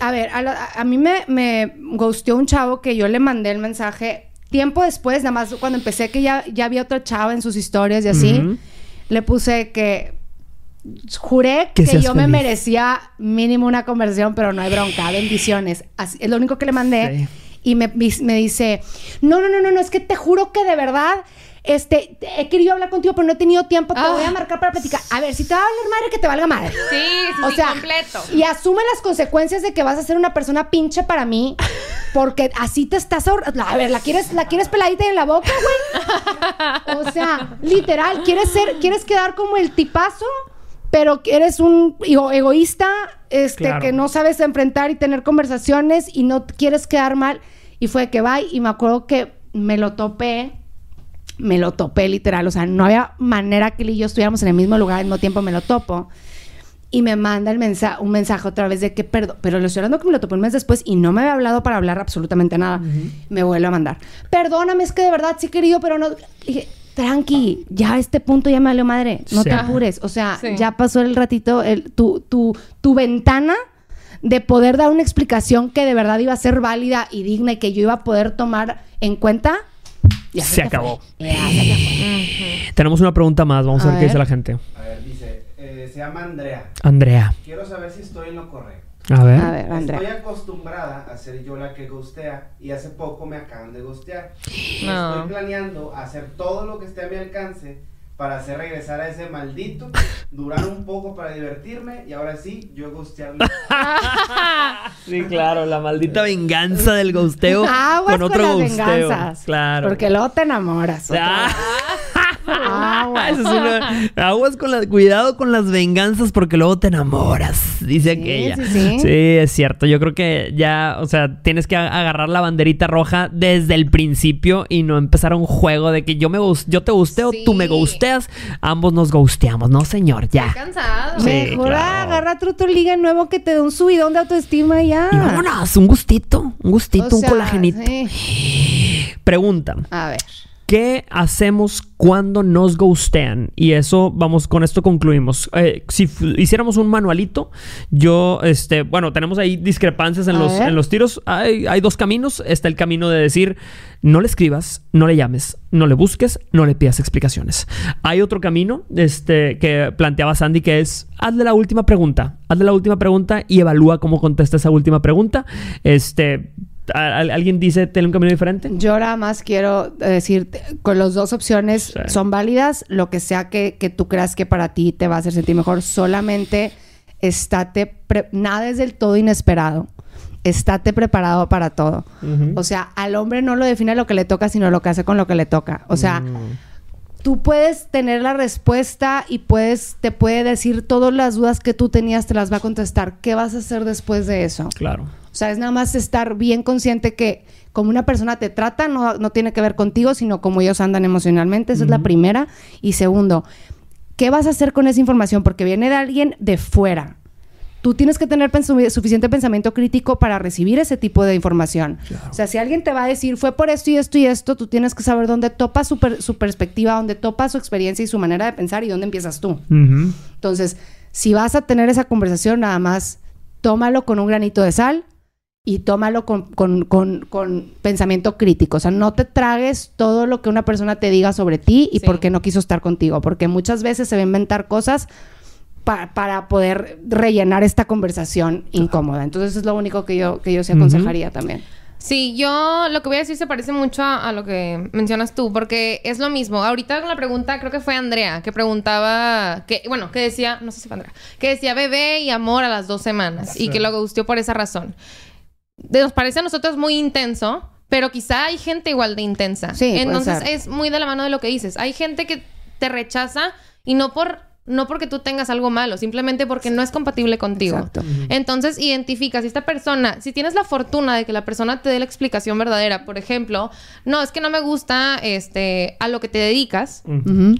a ver, a, la- a mí me, me gusteó un chavo que yo le mandé el mensaje tiempo después, nada más cuando empecé que ya, ya había otra chava en sus historias y así, le puse que juré Que yo me merecía mínimo una conversión, pero no hay bronca, bendiciones. Así, es lo único que le mandé. Sí. Y me, me dice, no, no, no, no, no, es que te juro que de verdad, este, he querido hablar contigo, pero no he tenido tiempo, te Ah. voy a marcar para platicar. A ver, si te va a hablar madre, que te valga madre. Sí, sí, O sí, sea, completo. y asume las consecuencias de que vas a ser una persona pinche para mí, porque así te estás ahorrando. A ver, ¿la quieres, ¿la quieres peladita en la boca, güey? O sea, literal, ¿quieres ser, quieres quedar como el tipazo? Pero eres un ego- egoísta, este, Claro. que no sabes enfrentar y tener conversaciones y no quieres quedar mal. Y fue que va y me acuerdo que me lo topé me lo topé literal. O sea, no había manera que él y yo estuviéramos en el mismo lugar al mismo tiempo, me lo topo. Y me manda el un mensaje otra vez de que perdón, pero lo estoy hablando que me lo topé un mes después y no me había hablado para hablar absolutamente nada. Me vuelve a mandar. Perdóname, es que de verdad sí querido, pero no. Dije, tranqui, ya a este punto ya me valió madre. No Sí. te apures. O sea, Sí. ya pasó el ratito, el, tu, tu, tu ventana de poder dar una explicación que de verdad iba a ser válida y digna y que yo iba a poder tomar en cuenta. Ya Se acabó. Ya se. Tenemos una pregunta más. Vamos a, A ver qué dice la gente. A ver, dice, eh, se llama Andrea. Andrea. Quiero saber si estoy en lo correcto. A ver. A ver, Andrea. Estoy acostumbrada a ser yo la que gustea y hace poco me acaban de gustear. No. Estoy planeando hacer todo lo que esté a mi alcance para hacer regresar a ese maldito, durar un poco para divertirme y ahora sí, yo gustearlo. Sí, claro, la maldita venganza del gusteo Aguas con otro las venganzas. Claro. Porque luego te enamoras. otra Ah. vez. Aguas. Eso es una- aguas con la, cuidado con las venganzas porque luego te enamoras, dice Sí, aquella. sí, sí. es cierto. Yo creo que ya, o sea, tienes que agarrar la banderita roja desde el principio y no empezar un juego de que yo me gus- yo te gusteo, Sí. tú me gusteas, ambos nos gusteamos, no señor, ya. Estoy cansado. Sí, Mejor claro. agarra otro liga nuevo que te dé un subidón de autoestima y ya. Y vámonos, un gustito, un gustito, O un colagenito. sí. Pregunta. A ver. ¿Qué hacemos cuando nos ghostean? Y eso, vamos, con esto concluimos. Eh, si hiciéramos un manualito, yo, este, bueno, tenemos ahí discrepancias en, A los, ver. en los tiros. Hay, hay dos caminos. Está el camino de decir, no le escribas, no le llames, no le busques, no le pidas explicaciones. Hay otro camino, este, que planteaba Sandy, que es, hazle la última pregunta. Hazle la última pregunta y evalúa cómo contesta esa última pregunta. Este, ¿a- a- ¿alguien dice, tiene un camino diferente? Yo nada más quiero decir, con las dos opciones Sí. son válidas, lo que sea que, que tú creas que para ti te va a hacer sentir mejor, solamente estate, nada es del todo inesperado, estate preparado para todo. O sea, al hombre no lo define lo que le toca, sino lo que hace con lo que le toca. O sea, tú puedes tener la respuesta y puedes, te puede decir todas las dudas que tú tenías, te las va a contestar. ¿Qué vas a hacer después de eso? Claro. O sea, es nada más estar bien consciente que como una persona te trata, no, no tiene que ver contigo, sino como ellos andan emocionalmente. Esa es la primera. Y segundo, ¿qué vas a hacer con esa información? Porque viene de alguien de fuera. Tú tienes que tener suficiente pensamiento crítico para recibir ese tipo de información. O sea, si alguien te va a decir, fue por esto y esto y esto, tú tienes que saber dónde topa su, per- su perspectiva, dónde topa su experiencia y su manera de pensar y dónde empiezas tú. Entonces, si vas a tener esa conversación, nada más tómalo con un granito de sal y tómalo con, con- con- con pensamiento crítico. O sea, no te tragues todo lo que una persona te diga sobre ti y Sí. por qué no quiso estar contigo. Porque muchas veces se va a inventar cosas pa- para poder rellenar esta conversación incómoda. Entonces, eso es lo único que yo, que yo sí aconsejaría también. Sí, yo lo que voy a decir se parece mucho a, a lo que mencionas tú, porque es lo mismo. Ahorita con la pregunta, creo que fue Andrea, que preguntaba, que bueno, que decía, no sé si fue Andrea, que decía bebé y amor a las dos semanas y que lo gustió por esa razón. De- Nos parece a nosotros muy intenso, pero quizá hay gente igual de intensa. Sí, puede Entonces ser. es muy de la mano de lo que dices. Hay gente que te rechaza y no por no porque tú tengas algo malo, simplemente porque no es compatible contigo. Exacto. Entonces, identifica si esta persona, si tienes la fortuna de que la persona te dé la explicación verdadera, por ejemplo, no, es que no me gusta este a lo que te dedicas,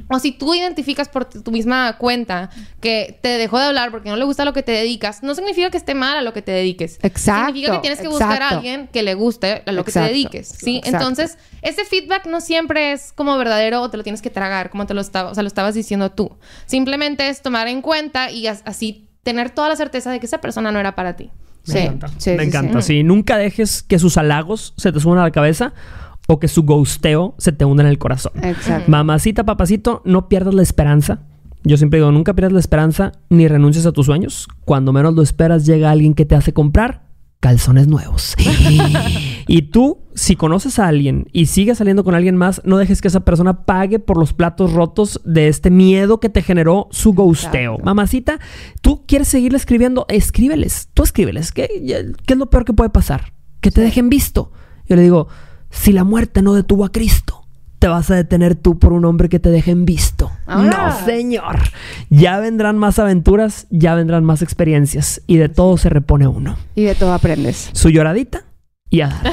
o si tú identificas por tu misma cuenta que te dejó de hablar porque no le gusta lo que te dedicas, no significa que esté mal a lo que te dediques. Exacto, Significa que tienes que buscar a alguien que le guste a lo que te dediques, ¿sí? exacto. Entonces, ese feedback no siempre es como verdadero o te lo tienes que tragar, como te lo estaba, o sea, lo estabas diciendo tú. Simplemente es tomar en cuenta y as- así tener toda la certeza de que esa persona no era para ti. Me Sí, encanta. sí, Me sí, encanta. sí. Sí, nunca dejes que sus halagos se te suban a la cabeza o que su ghosteo se te hunda en el corazón. Exacto. Mamacita, papacito, no pierdas la esperanza. Yo siempre digo, nunca pierdas la esperanza ni renuncies a tus sueños. Cuando menos lo esperas, llega alguien que te hace comprar calzones nuevos. y tú, si conoces a alguien y sigues saliendo con alguien más, no dejes que esa persona pague por los platos rotos de este miedo que te generó su ghosteo. Mamacita, tú quieres seguirle escribiendo, escríbeles. Tú escríbeles. ¿Qué, qué es lo peor que puede pasar? Que te dejen visto. Yo le digo, si la muerte no detuvo a Cristo, te vas a detener tú por un hombre que te dejen visto. Vámonos. No, señor. Ya vendrán más aventuras, ya vendrán más experiencias y de todo se repone uno. Y de todo aprendes. Su lloradita y a dar.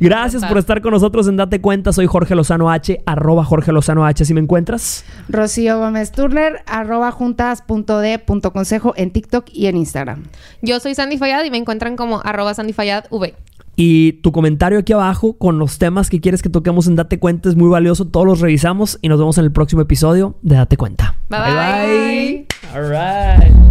Gracias por estar con nosotros en Date Cuenta. Soy Jorge Lozano H, arroba Jorge Lozano H, si me encuentras. Rocío Gómez Turner, arroba juntas.d.consejo en TikTok y en Instagram. Yo soy Sandy Fayad y me encuentran como arroba Sandy Fayad V. Y tu comentario aquí abajo con los temas que quieres que toquemos en Date Cuenta es muy valioso. Todos los revisamos y nos vemos en el próximo episodio de Date Cuenta. Bye bye. bye. All right.